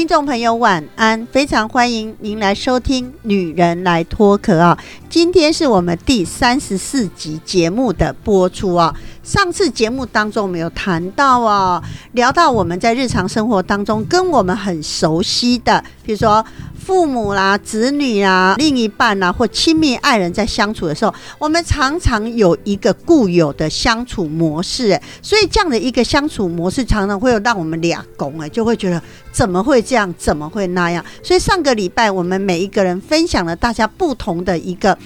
听众朋友晚安，非常欢迎您来收听《女人来脱壳》啊！今天是我们第三十四集节目的播出啊。上次节目当中，我们有谈到啊，聊到我们在日常生活当中跟我们很熟悉的，比如说父母啦、子女啦、另一半啦或亲密爱人，在相处的时候，我们常常有一个固有的相处模式，哎，所以这样的一个相处模式，常常会有让我们俩拱，哎，就会觉得怎么会这样，怎么会那样？所以上个礼拜，我们每一个人分享了大家不同的一个。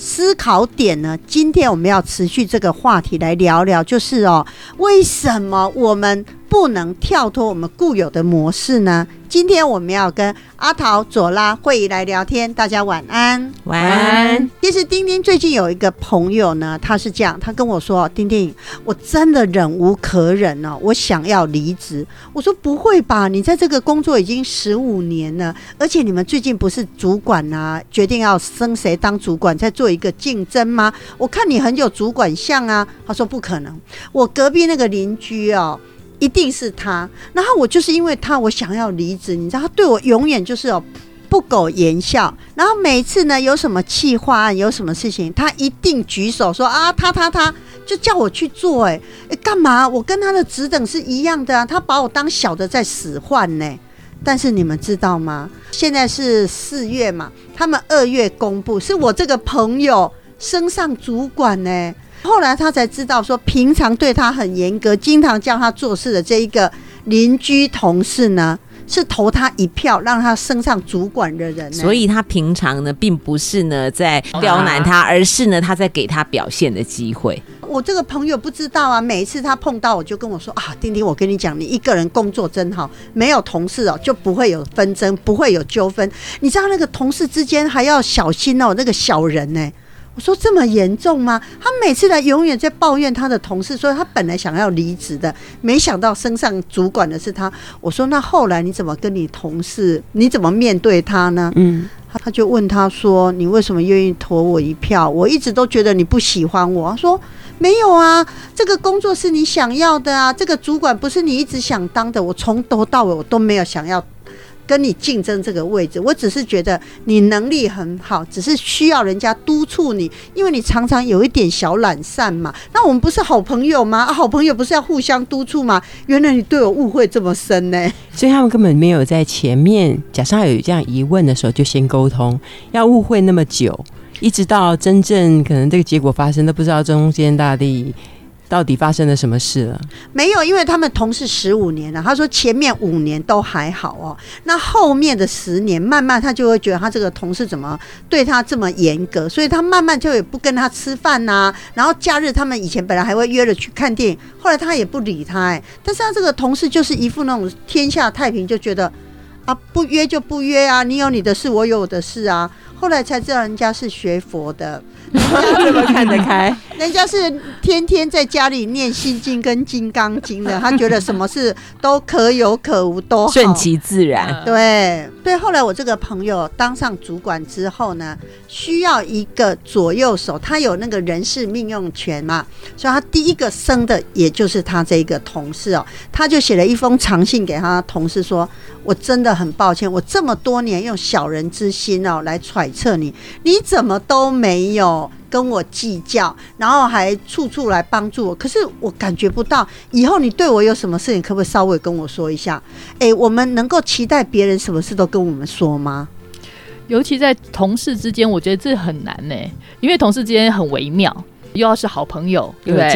思考点呢？今天我们要持续这个话题来聊聊，就是哦，为什么我们不能跳脱我们固有的模式呢？今天我们要跟阿桃、左拉会议来聊天，大家晚安，晚安。其实丁丁最近有一个朋友呢，他是这样，他跟我说：“丁丁，我真的忍无可忍了，我想要离职。”我说：“不会吧？你在这个工作已经十五年了，而且你们最近不是主管啊，决定要升谁当主管，在做一个竞争吗？我看你很有主管相啊。”他说：“不可能，我隔壁那个邻居哦。”一定是他，然后我就是因为他，我想要离职，你知道，他对我永远就是哦不苟言笑，然后每次呢有什么计划案，有什么事情，他一定举手说啊，他他他就叫我去做，哎哎干嘛？我跟他的职等是一样的啊，他把我当小的在使唤呢。但是你们知道吗？现在是四月嘛，他们二月公布，是我这个朋友升上主管呢。后来他才知道，说平常对他很严格，经常叫他做事的这一个邻居同事呢，是投他一票让他升上主管的人。所以他平常呢，并不是呢在刁难他，而是呢他在给他表现的机会。我这个朋友不知道啊，每一次他碰到我就跟我说啊，丁丁，我跟你讲，你一个人工作真好，没有同事哦，就不会有纷争，不会有纠纷。你知道那个同事之间还要小心哦，那个小人呢。我说这么严重吗？他每次来永远在抱怨他的同事，说他本来想要离职的，没想到升上主管的是他。我说那后来你怎么跟你同事，你怎么面对他呢？嗯，他他就问他说：“你为什么愿意投我一票？我一直都觉得你不喜欢我。”他说：“没有啊，这个工作是你想要的啊，这个主管不是你一直想当的。我从头到尾我都没有想要。”跟你竞争这个位置，我只是觉得你能力很好，只是需要人家督促你，因为你常常有一点小懒散嘛。那我们不是好朋友吗？好朋友不是要互相督促吗？原来你对我误会这么深呢。所以他们根本没有在前面，假设有这样疑问的时候就先沟通，要误会那么久，一直到真正可能这个结果发生都不知道中间到底。到底发生了什么事了？没有，因为他们同事十五年了。他说前面五年都还好哦，那后面的十年，慢慢他就会觉得他这个同事怎么对他这么严格，所以他慢慢就也不跟他吃饭呐。然后假日他们以前本来还会约着去看电影，后来他也不理他。哎，但是他这个同事就是一副那种天下太平，就觉得啊不约就不约啊，你有你的事，我有我的事啊。后来才知道人家是学佛的。这么看得开？人家是天天在家里念心经跟金刚经的，他觉得什么事都可有可无，都顺其自然。对对，后来我这个朋友当上主管之后呢，需要一个左右手，他有那个人事命用权嘛，所以他第一个升的也就是他这一个同事哦，他就写了一封长信给他同事说：“我真的很抱歉，我这么多年用小人之心哦来揣测你，你怎么都没有。”跟我计较，然后还处处来帮助我，可是我感觉不到以后你对我有什么事情，可不可以稍微跟我说一下？哎，我们能够期待别人什么事都跟我们说吗？尤其在同事之间，我觉得这很难呢，因为同事之间很微妙，又要是好朋友，对不对？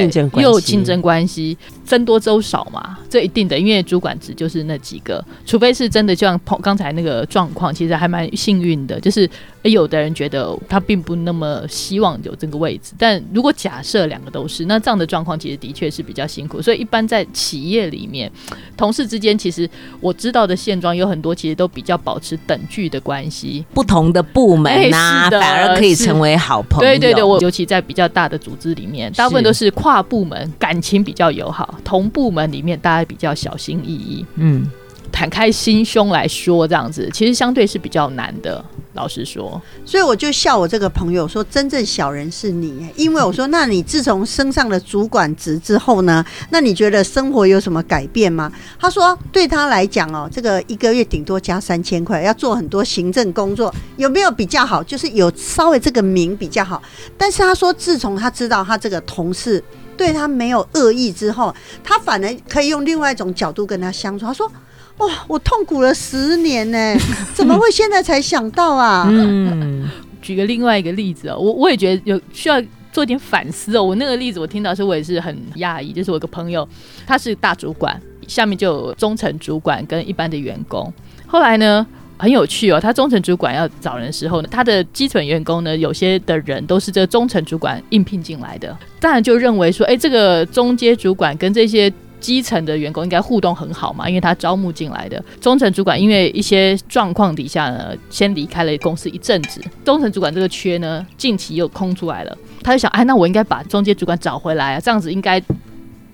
又有竞争关系。僧多粥少嘛，这一定的，因为主管职就是那几个，除非是真的，就像碰刚才那个状况，其实还蛮幸运的，就是有的人觉得他并不那么希望有这个位置，但如果假设两个都是，那这样的状况其实的确是比较辛苦，所以一般在企业里面，同事之间其实我知道的现状有很多，其实都比较保持等距的关系。不同的部门呐、哎是的反而可以成为好朋友。对对对，我尤其在比较大的组织里面，大部分都是跨部门感情比较友好，同部门里面大家比较小心翼翼，嗯，坦开心胸来说，这样子其实相对是比较难的。老实说，所以我就笑我这个朋友说，真正小人是你，因为我说，那你自从升上了主管职之后呢，那你觉得生活有什么改变吗？他说，对他来讲哦，这个一个月顶多加三千块，要做很多行政工作，有没有比较好？就是有稍微这个名比较好。但是他说，自从他知道他这个同事对他没有恶意之后，他反而可以用另外一种角度跟他相处。他说。哇，我痛苦了十年呢，怎么会现在才想到啊？嗯，举个另外一个例子哦，我我也觉得有需要做点反思哦。我那个例子我听到的时候，我也是很讶异，就是我一个朋友，他是大主管，下面就有中层主管跟一般的员工。后来呢，很有趣哦，他中层主管要找人的时候呢，他的基层员工呢，有些的人都是这个中层主管应聘进来的，当然就认为说，哎，这个中阶主管跟这些。基层的员工应该互动很好嘛，因为他招募进来的中层主管，因为一些状况底下呢，先离开了公司一阵子。中层主管这个缺呢，近期又空出来了，他就想，哎，那我应该把中间主管找回来啊，这样子应该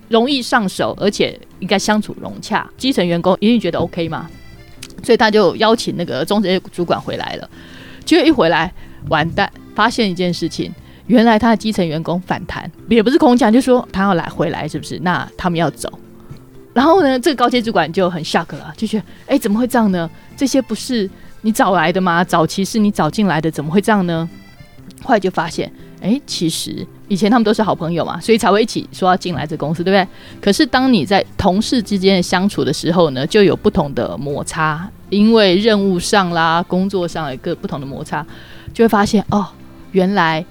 容易上手，而且应该相处融洽。基层员工一定觉得 OK 嘛，所以他就邀请那个中层主管回来了。结果一回来，完蛋，发现一件事情。原来他的基层员工反弹，也不是空降，就说他要来回来，是不是？那他们要走。然后呢，这个高阶主管就很 shock 了，就觉得，哎，怎么会这样呢？这些不是你找来的吗？早期是你找进来的，怎么会这样呢？后来就发现，哎，其实以前他们都是好朋友嘛，所以才会一起说要进来这公司，对不对？可是当你在同事之间的相处的时候呢，就有不同的摩擦，因为任务上啦、工作上有一个不同的摩擦，就会发现，哦，原来。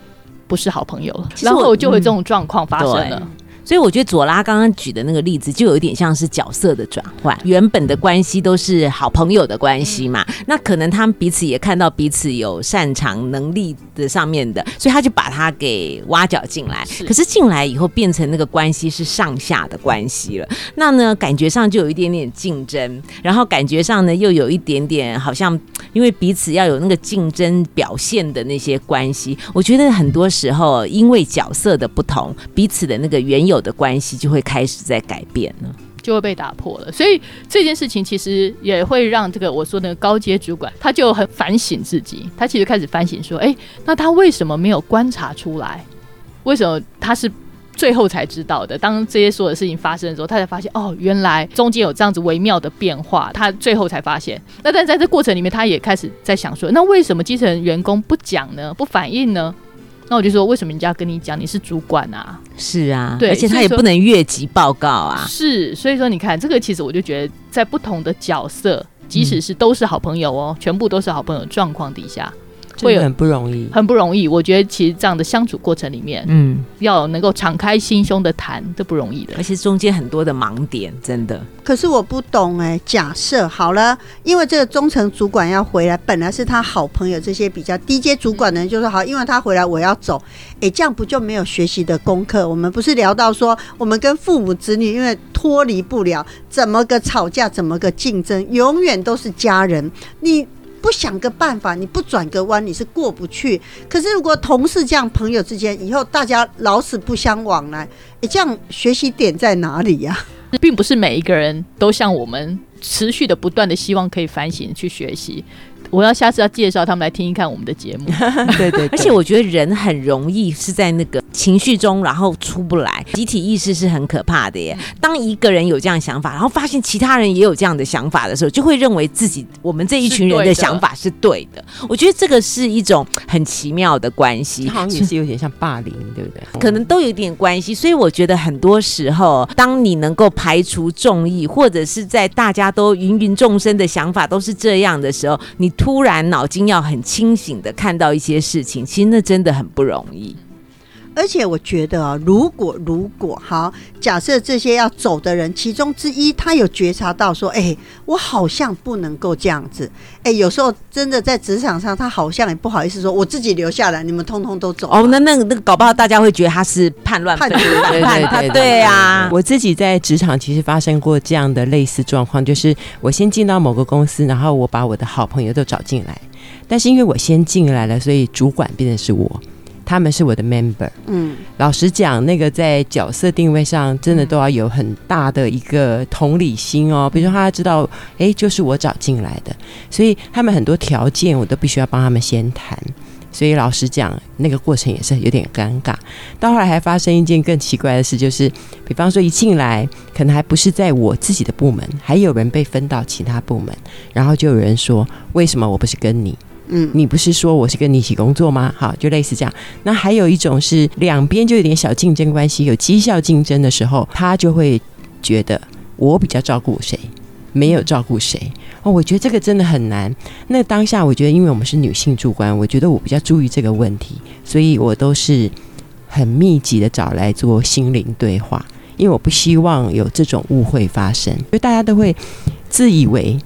不是好朋友了，然后就会这种状况发生了。所以我觉得左拉刚刚举的那个例子，就有一点像是角色的转换。原本的关系都是好朋友的关系嘛，那可能他们彼此也看到彼此有擅长能力的上面的，所以他就把他给挖角进来。可是进来以后变成那个关系是上下的关系了，那呢感觉上就有一点点竞争，然后感觉上呢又有一点点好像因为彼此要有那个竞争表现的那些关系。我觉得很多时候因为角色的不同，彼此的那个原有。的关系就会开始在改变了，就会被打破了。所以这件事情其实也会让这个我说的高阶主管，他就很反省自己。他其实开始反省说：“哎，那他为什么没有观察出来？为什么他是最后才知道的？当这些所有事情发生的时候，他才发现哦，原来中间有这样子微妙的变化。他最后才发现。那但在这过程里面，他也开始在想说：那为什么基层员工不讲呢？不反应呢？”那我就说，为什么人家跟你讲你是主管啊？是啊，对，而且他也不能越级报告啊。是，所以说你看这个，其实我就觉得，在不同的角色，即使是都是好朋友哦，全部都是好朋友状况底下。会很不容易，很不容易。我觉得其实这样的相处过程里面，嗯，要能够敞开心胸的谈，这不容易的。而且中间很多的盲点，真的。可是我不懂哎，假设好了，因为这个中层主管要回来，本来是他好朋友，这些比较低阶主管的人就说好，因为他回来我要走，哎，这样不就没有学习的功课？我们不是聊到说，我们跟父母子女因为脱离不了，怎么个吵架，怎么个竞争，永远都是家人。你。不想个办法，你不转个弯，你是过不去。可是如果同事这样，朋友之间，以后大家老死不相往来，你，这样学习点在哪里呀？并不是每一个人都像我们持续的、不断的希望可以反省去学习。我要下次要介绍他们来听一看我们的节目。对对，而且我觉得人很容易是在那个情绪中，然后出不来。集体意识是很可怕的耶。当一个人有这样想法，然后发现其他人也有这样的想法的时候，就会认为自己我们这一群人的想法是对的。我觉得这个是一种很奇妙的关系，好像也是有点像霸凌，对不对？可能都有点关系。所以我觉得很多时候，当你能够排除众议，或者是在大家都芸芸众生的想法都是这样的时候，你。突然脑筋要很清醒的看到一些事情，其实那真的很不容易。而且我觉得啊，如果如果好，假设这些要走的人其中之一，他有觉察到说，哎、我好像不能够这样子。哎、有时候真的在职场上，他好像也不好意思说，我自己留下来，你们通通都走。哦，那那个那个搞不好大家会觉得他是叛乱 叛叛他对啊，我自己在职场其实发生过这样的类似状况，就是我先进到某个公司，然后我把我的好朋友都找进来，但是因为我先进来了，所以主管变成是我，他们是我的 member。嗯，老实讲，那个在角色定位上，真的都要有很大的一个同理心哦。比如说，他知道，诶，就是我找进来的，所以他们很多条件我都必须要帮他们先谈。所以老实讲，那个过程也是有点尴尬。到后来还发生一件更奇怪的事，就是比方说一进来，可能还不是在我自己的部门，还有人被分到其他部门，然后就有人说，为什么我不是跟你？嗯你不是说我是跟你一起工作吗？好，就类似这样。那还有一种是两边就有点小竞争关系，有绩效竞争的时候，他就会觉得我比较照顾谁，没有照顾谁。哦，我觉得这个真的很难。那当下我觉得，因为我们是女性主管，我觉得我比较注意这个问题，所以我都是很密集的找来做心灵对话，因为我不希望有这种误会发生，因为大家都会自以为。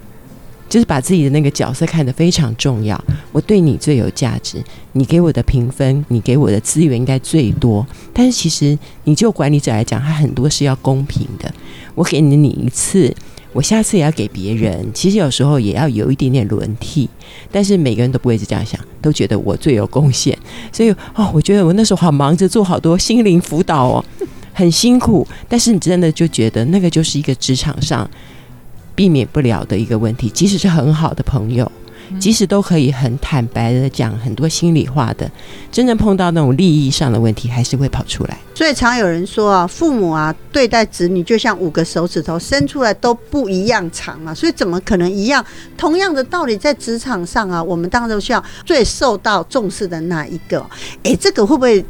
就是把自己的那个角色看得非常重要，我对你最有价值，你给我的评分，你给我的资源应该最多。但是其实你就管理者来讲，他很多是要公平的。我给了你一次，我下次也要给别人。其实有时候也要有一点点轮替，但是每个人都不会是这样想，都觉得我最有贡献。所以哦，我觉得我那时候好忙着做好多心灵辅导哦，很辛苦。但是你真的就觉得那个就是一个职场上避免不了的一个问题，即使是很好的朋友。即使都可以很坦白的讲很多心里话的，真正碰到那种利益上的问题，还是会跑出来。所以常有人说啊，父母啊对待子女就像五个手指头伸出来都不一样长啊，所以怎么可能一样？同样的道理，在职场上啊，我们当然都需要最受到重视的那一个。诶，这个会不会？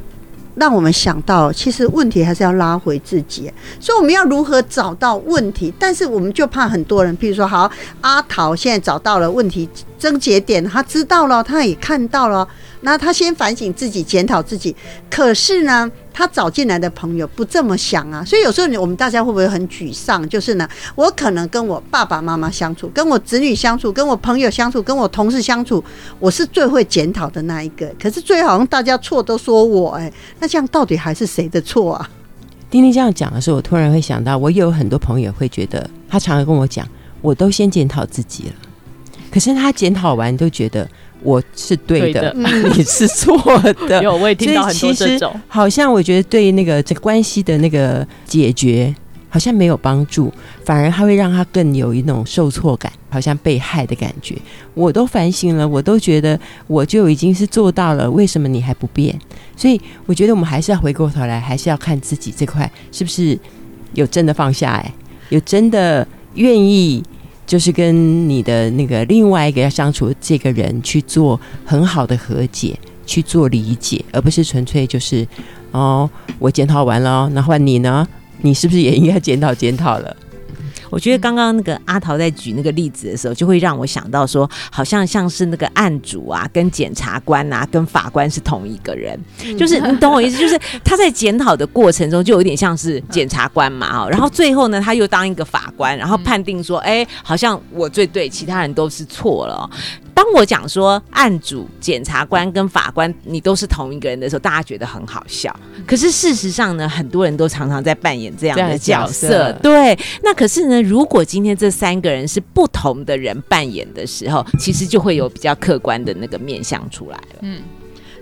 让我们想到，其实问题还是要拉回自己，所以我们要如何找到问题？但是我们就怕很多人，譬如说，好，阿桃现在找到了问题症结点，他知道了，他也看到了，那他先反省自己，检讨自己。可是呢，他找进来的朋友不这么想啊，所以有时候我们大家会不会很沮丧？就是呢，我可能跟我爸爸妈妈相处，跟我子女相处，跟我朋友相处，跟我同事相处，我是最会检讨的那一个。可是最后好像大家错都说我，哎，那这样到底还是谁的错啊？丁丁这样讲的时候，我突然会想到，我有很多朋友会觉得，他常常跟我讲，我都先检讨自己了，可是他检讨完都觉得我是对的，对的 你是错的。有我也听到很多这种，好像我觉得对那个这关系的那个解决，好像没有帮助，反而它会让他更有一种受挫感，好像被害的感觉。我都反省了，我都觉得我就已经是做到了，为什么你还不变？所以我觉得我们还是要回过头来，还是要看自己这块是不是有真的放下、哎，有真的愿意。就是跟你的那个另外一个要相处的这个人去做很好的和解，去做理解，而不是纯粹就是哦，我检讨完了，那换你呢？你是不是也应该检讨检讨了？我觉得刚刚那个阿桃在举那个例子的时候，就会让我想到说，好像像是那个案主啊，跟检察官啊，跟法官是同一个人，就是你懂我意思，就是他在检讨的过程中，就有点像是检察官嘛，哦，然后最后呢，他又当一个法官，然后判定说，哎，好像我最对，其他人都是错了哦。当我讲说案主、检察官跟法官你都是同一个人的时候，大家觉得很好笑。可是事实上呢，很多人都常常在扮演这样的角。色对，那可是呢，如果今天这三个人是不同的人扮演的时候，其实就会有比较客观的那个面相出来了。嗯，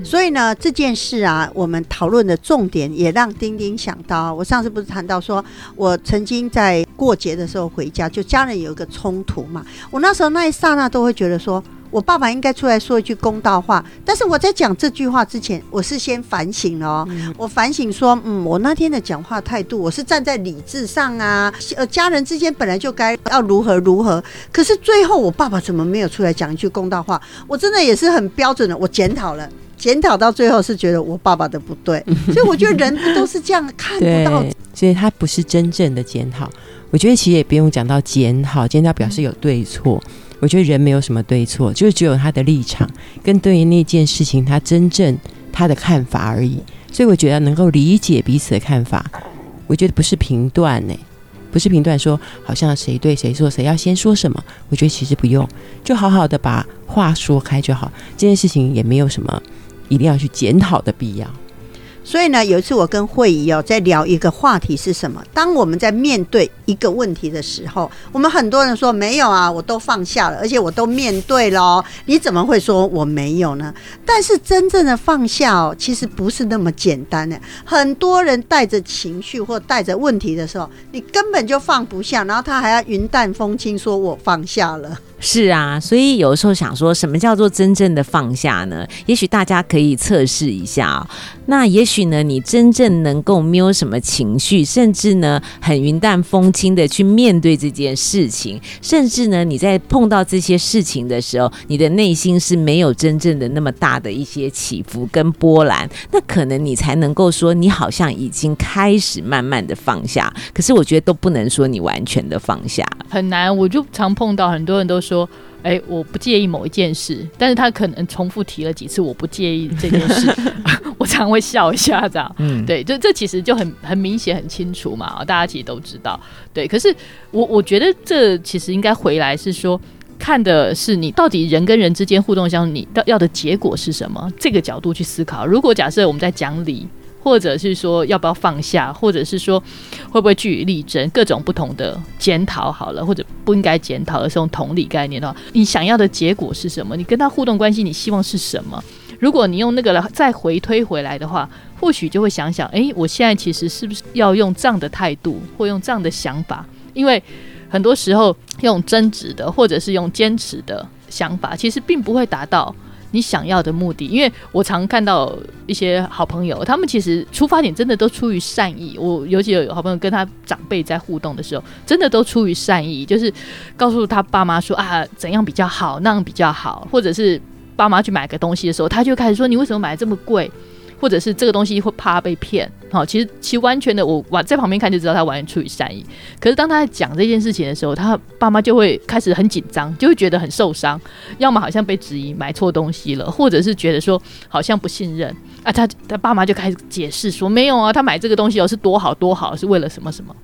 所以呢，这件事啊，我们讨论的重点也让丁丁想到，我上次不是谈到说，我曾经在过节的时候回家，就家人有一个冲突嘛，我那时候那一刹那都会觉得说。我爸爸应该出来说一句公道话，但是我在讲这句话之前，我是先反省了哦。我反省说，嗯，我那天的讲话态度，我是站在理智上啊，呃，家人之间本来就该要如何如何，可是最后我爸爸怎么没有出来讲一句公道话？我真的也是很标准的，我检讨了。检讨到最后是觉得我爸爸的不对，所以我觉得人不都是这样看不到，所以他不是真正的检讨。我觉得其实也不用讲到检讨，检讨表示有对错。我觉得人没有什么对错，就是只有他的立场跟对于那件事情他真正他的看法而已。所以我觉得能够理解彼此的看法，我觉得不是评断呢，不是评断说好像谁对谁错，谁要先说什么。我觉得其实不用，就好好的把话说开就好。这件事情也没有什么一定要去检讨的必要。所以呢，有一次我跟慧仪哦在聊一个话题是什么？当我们在面对一个问题的时候，我们很多人说没有啊，我都放下了，而且我都面对了。你怎么会说我没有呢？但是真正的放下哦，其实不是那么简单的。很多人带着情绪或带着问题的时候，你根本就放不下，然后他还要云淡风轻说我放下了。是啊，所以有时候想说什么叫做真正的放下呢？也许大家可以测试一下哦。那也许呢，你真正能够没有什么情绪，甚至呢很云淡风轻的去面对这件事情，甚至呢你在碰到这些事情的时候，你的内心是没有真正的那么大的一些起伏跟波澜，那可能你才能够说你好像已经开始慢慢的放下。可是我觉得都不能说你完全的放下，很难。我就常碰到很多人都说。哎，我不介意某一件事，但是他可能重复提了几次，我不介意这件事，我常会笑一下，这样，嗯，对，就这其实就很很明显、很清楚嘛，大家其实都知道，对。可是我我觉得这其实应该回来是说，看的是你到底人跟人之间互动相，你要要的结果是什么，这个角度去思考。如果假设我们在讲理。或者是说要不要放下，或者是说会不会据理力争，各种不同的检讨好了，或者不应该检讨的这种同理概念的话，你想要的结果是什么？你跟他互动关系，你希望是什么？如果你用那个来再回推回来的话，或许就会想想，哎，我现在其实是不是要用这样的态度，或用这样的想法？因为很多时候用争执的，或者是用坚持的想法，其实并不会达到。你想要的目的，因为我常看到一些好朋友，他们其实出发点真的都出于善意。我尤其有好朋友跟他长辈在互动的时候，真的都出于善意，就是告诉他爸妈说啊，怎样比较好，那样比较好，或者是爸妈去买个东西的时候，他就开始说你为什么买这么贵？或者是这个东西会怕被骗，好，其实其实完全的，我往在旁边看就知道他完全出于善意。可是当他在讲这件事情的时候，他爸妈就会开始很紧张，就会觉得很受伤，要么好像被质疑买错东西了，或者是觉得说好像不信任啊。他他爸妈就开始解释说没有啊，他买这个东西哦是多好多好，是为了什么什么。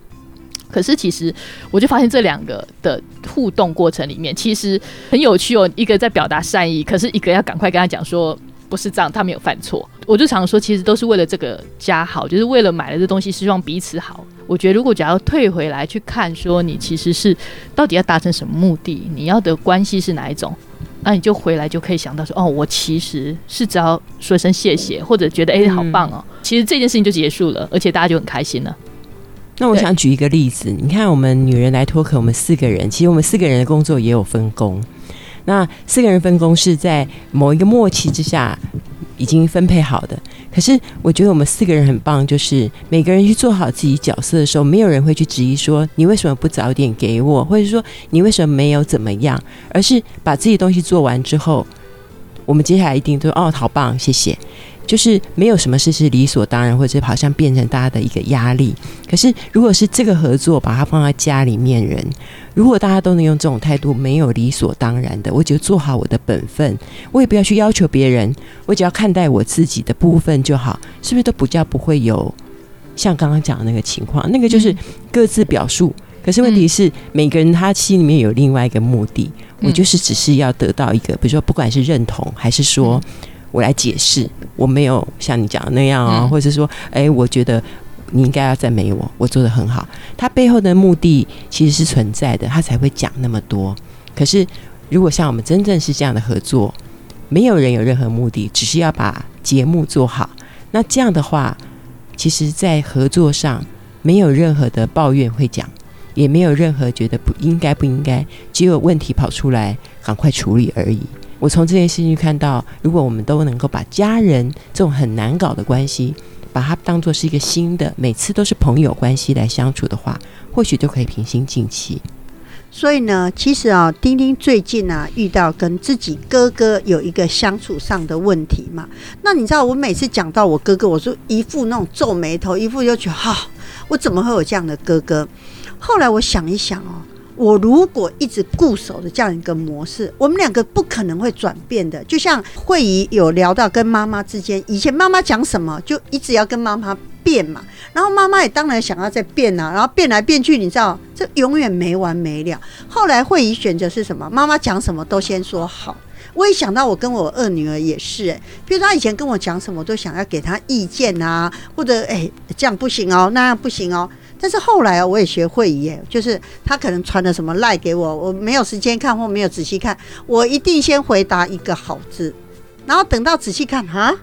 可是其实我就发现这两个的互动过程里面其实很有趣哦，一个在表达善意，可是一个要赶快跟他讲说。不是这样，他没有犯错。我就常说，其实都是为了这个家好，就是为了买了这东西，希望彼此好。我觉得，如果假如退回来去看，说你其实是到底要达成什么目的，你要的关系是哪一种，那你就回来就可以想到说，哦，我其实是只要说声谢谢，或者觉得哎，好棒哦，其实这件事情就结束了，而且大家就很开心了。那我想举一个例子，你看我们女人来脱壳，我们四个人，其实我们四个人的工作也有分工。那四个人分工是在某一个默契之下已经分配好的。可是我觉得我们四个人很棒，就是每个人去做好自己角色的时候，没有人会去质疑说你为什么不早点给我，或者说你为什么没有怎么样，而是把自己东西做完之后，我们接下来一定都哦好棒，谢谢。就是没有什么事是理所当然，或者好像变成大家的一个压力。可是，如果是这个合作，把它放在家里面人，如果大家都能用这种态度，没有理所当然的，我就做好我的本分，我也不要去要求别人，我只要看待我自己的部分就好，是不是都不叫不会有像刚刚讲的那个情况？那个就是各自表述。可是问题是，每个人他心里面有另外一个目的，我就是只是要得到一个，比如说，不管是认同还是说。我来解释，我没有像你讲的那样啊，或者是说，哎，我觉得你应该要赞美我，我做的很好。他背后的目的其实是存在的，他才会讲那么多。可是，如果像我们真正是这样的合作，没有人有任何目的，只是要把节目做好。那这样的话，其实，在合作上没有任何的抱怨会讲，也没有任何觉得不应该不应该，只有问题跑出来，赶快处理而已。我从这件事情看到，如果我们都能够把家人这种很难搞的关系，把它当做是一个新的，每次都是朋友关系来相处的话，或许就可以平心静气。所以呢，其实啊，丁丁最近啊遇到跟自己哥哥有一个相处上的问题嘛。那你知道，我每次讲到我哥哥，我就一副那种皱眉头，一副就觉得哈，我怎么会有这样的哥哥？后来我想一想哦。我如果一直固守的这样一个模式，我们两个不可能会转变的。就像慧仪有聊到跟妈妈之间，以前妈妈讲什么，就一直要跟妈妈变嘛。然后妈妈也当然想要再变啊，然后变来变去，你知道这永远没完没了。后来慧仪选择是什么？妈妈讲什么都先说好。我也想到我跟我二女儿也是，哎，比如她以前跟我讲什么，都想要给她意见啊，或者哎这样不行哦，那样不行哦。但是后来啊，我也学会耶，就是他可能传了什么赖给我，我没有时间看或没有仔细看，我一定先回答一个好字，然后等到仔细看哈。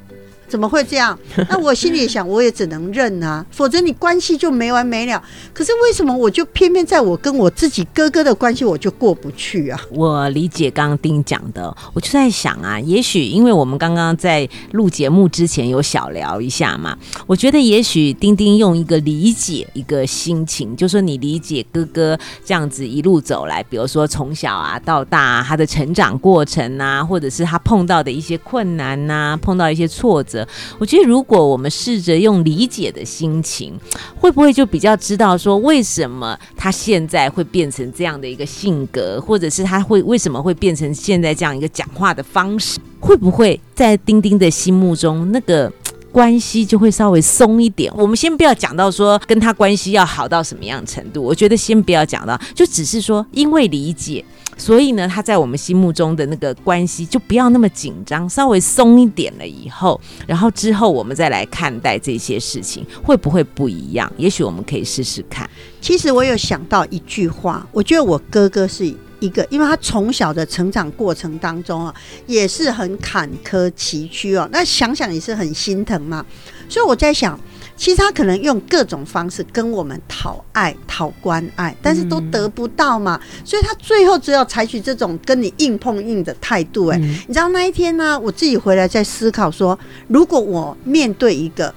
怎么会这样？那我心里想，我也只能认啊，否则你关系就没完没了。可是为什么我就偏偏在我跟我自己哥哥的关系，我就过不去啊？我理解刚刚丁讲的，我就在想啊，也许因为我们刚刚在录节目之前有小聊一下嘛，我觉得也许丁丁用一个理解一个心情，就说你理解哥哥这样子一路走来，比如说从小啊到大他的成长过程啊，或者是他碰到的一些困难呐，碰到一些挫折。我觉得，如果我们试着用理解的心情，会不会就比较知道说，为什么他现在会变成这样的一个性格，或者是他会为什么会变成现在这样一个讲话的方式？会不会在丁丁的心目中，那个关系就会稍微松一点？我们先不要讲到说跟他关系要好到什么样程度，我觉得先不要讲到，就只是说因为理解。所以呢，他在我们心目中的那个关系就不要那么紧张，稍微松一点了以后，然后之后我们再来看待这些事情，会不会不一样？也许我们可以试试看。其实我有想到一句话，我觉得我哥哥是一个，因为他从小的成长过程当中啊，也是很坎坷崎岖哦，那想想也是很心疼嘛。所以我在想。其实他可能用各种方式跟我们讨爱、讨关爱，但是都得不到嘛，所以他最后只有采取这种跟你硬碰硬的态度。哎，你知道那一天呢，我自己回来在思考说，如果我面对一个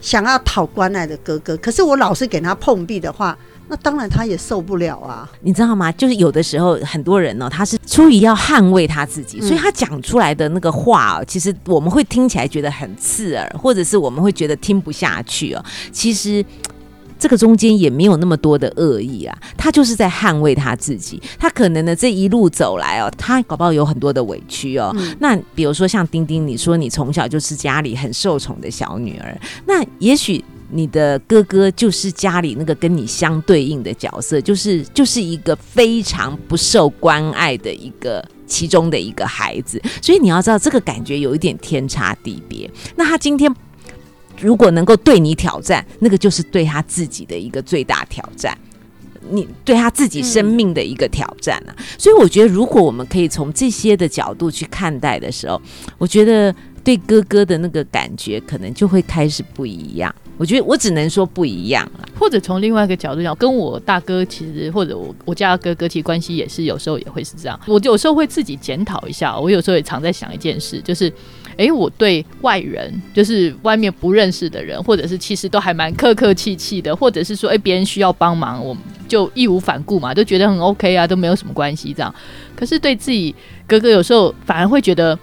想要讨关爱的哥哥，可是我老是给他碰壁的话。那当然，他也受不了啊！你知道吗？就是有的时候，很多人呢，他是出于要捍卫他自己，所以他讲出来的那个话，其实我们会听起来觉得很刺耳，或者是我们会觉得听不下去哦。其实这个中间也没有那么多的恶意啊，他就是在捍卫他自己。他可能呢，这一路走来哦，他搞不好有很多的委屈哦。那比如说像丁丁，你说你从小就是家里很受宠的小女儿，那也许。你的哥哥就是家里那个跟你相对应的角色，就是就是一个非常不受关爱的一个其中的一个孩子，所以你要知道这个感觉有一点天差地别。那他今天如果能够对你挑战，那个就是对他自己的一个最大挑战，你对他自己生命的一个挑战啊。所以我觉得，如果我们可以从这些的角度去看待的时候，我觉得对哥哥的那个感觉可能就会开始不一样。我觉得我只能说不一样了，或者从另外一个角度讲，跟我大哥其实，或者我我家哥哥其实关系也是有时候也会是这样。我有时候会自己检讨一下，我有时候也常在想一件事，就是，哎，我对外人，就是外面不认识的人，或者是其实都还蛮客客气气的，或者是说，哎，别人需要帮忙，我就义无反顾嘛，都觉得很 OK 啊，都没有什么关系这样。可是对自己哥哥，有时候反而会觉得。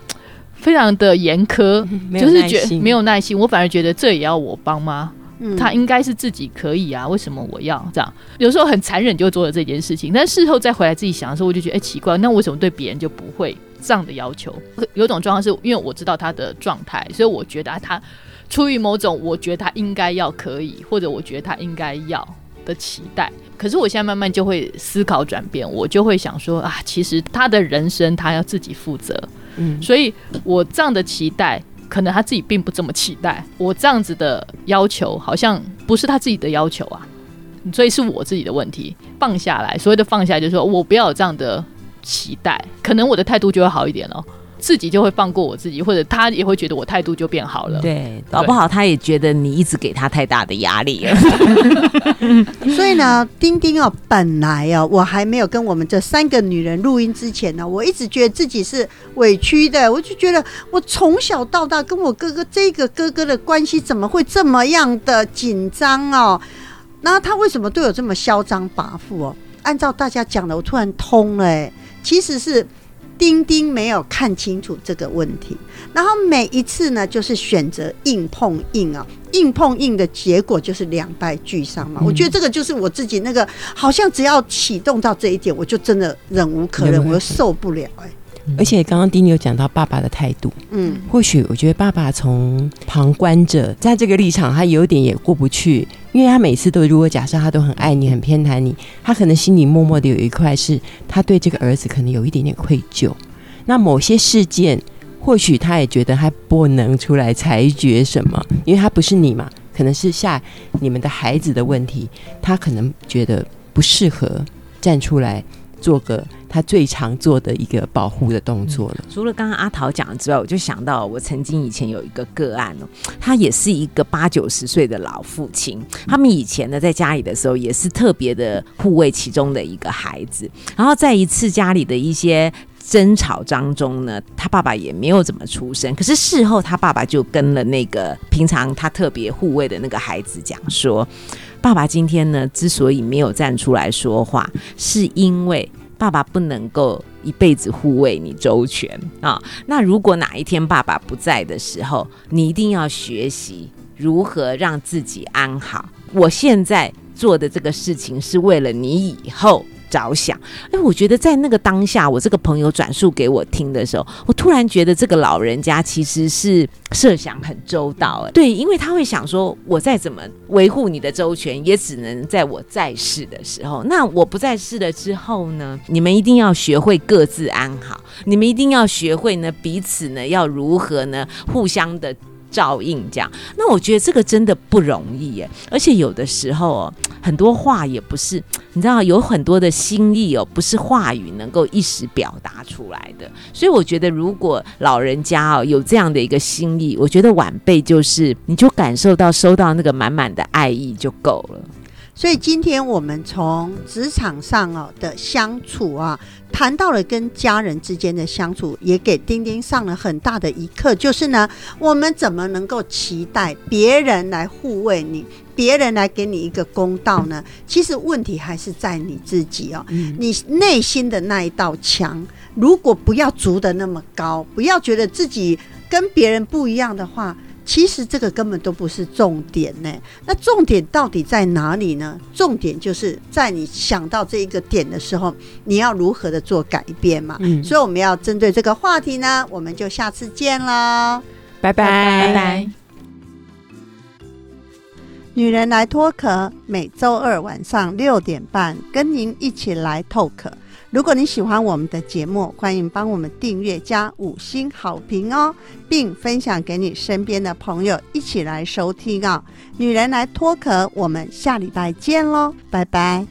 非常的严苛，就是觉没有耐心。我反而觉得这也要我帮吗？他应该是自己可以啊，为什么我要这样？有时候很残忍就做了这件事情，但事后再回来自己想的时候，我就觉得哎奇怪，那为什么对别人就不会这样的要求？有种状况是因为我知道他的状态，所以我觉得他出于某种我觉得他应该要可以，或者我觉得他应该要的期待。可是我现在慢慢就会思考转变，我就会想说啊，其实他的人生他要自己负责。所以我这样的期待，可能他自己并不这么期待。我这样子的要求，好像不是他自己的要求啊，所以是我自己的问题。放下来，所谓的放下，就是说我不要有这样的期待，可能我的态度就会好一点了。自己就会放过我自己，或者他也会觉得我态度就变好了。对，搞不好他也觉得你一直给他太大的压力了。所以呢，丁丁哦，本来哦，我还没有跟我们这三个女人录音之前呢，我一直觉得自己是委屈的。我就觉得我从小到大跟我哥哥这个哥哥的关系怎么会这么样的紧张哦？那他为什么对我这么嚣张跋扈哦？按照大家讲的，我突然通了，哎，其实是。丁丁没有看清楚这个问题，然后每一次呢，就是选择硬碰硬啊，硬碰硬的结果就是两败俱伤嘛。我觉得这个就是我自己那个，好像只要启动到这一点，我就真的忍无可忍，我又受不了哎。而且刚刚丁尼有讲到爸爸的态度，嗯，或许我觉得爸爸从旁观者在这个立场，他有点也过不去，因为他每次都如果假设他都很爱你，很偏袒你，他可能心里默默的有一块是他对这个儿子可能有一点点愧疚。那某些事件，或许他也觉得他不能出来裁决什么，因为他不是你嘛，可能是下你们的孩子的问题，他可能觉得不适合站出来做个。他最常做的一个保护的动作了。除了刚刚阿桃讲的之外，我就想到我曾经以前有一个个案哦，他也是一个八九十岁的老父亲。他们以前呢在家里的时候，也是特别的护卫其中的一个孩子。然后在一次家里的一些争吵当中呢，他爸爸也没有怎么出声。可是事后他爸爸就跟了那个平常他特别护卫的那个孩子讲说：“爸爸今天呢之所以没有站出来说话，是因为。”爸爸不能够一辈子护卫你周全啊！那如果哪一天爸爸不在的时候，你一定要学习如何让自己安好。我现在做的这个事情是为了你以后。着想，哎，我觉得在那个当下，我这个朋友转述给我听的时候，我突然觉得这个老人家其实是设想很周到，对，因为他会想说，我再怎么维护你的周全，也只能在我在世的时候。那我不在世了之后呢？你们一定要学会各自安好，你们一定要学会呢，彼此呢要如何呢，互相的。照应这样，那我觉得这个真的不容易耶，而且有的时候哦，很多话也不是，你知道，有很多的心意哦，不是话语能够一时表达出来的。所以我觉得，如果老人家哦有这样的一个心意，我觉得晚辈就是你就感受到收到那个满满的爱意就够了。所以今天我们从职场上哦的相处啊，谈到了跟家人之间的相处，也给丁丁上了很大的一课，就是呢，我们怎么能够期待别人来护卫你，别人来给你一个公道呢？其实问题还是在你自己哦，你内心的那一道墙，如果不要筑的那么高，不要觉得自己跟别人不一样的话。其实这个根本都不是重点呢，那重点到底在哪里呢？重点就是在你想到这一个点的时候，你要如何的做改变嘛。嗯，所以我们要针对这个话题呢，我们就下次见喽，拜拜拜拜。女人来脱壳，每周二晚上六点半跟您一起来透壳。如果你喜欢我们的节目，欢迎帮我们订阅加五星好评哦，并分享给你身边的朋友一起来收听啊！女人来脱壳，我们下礼拜见喽，拜拜。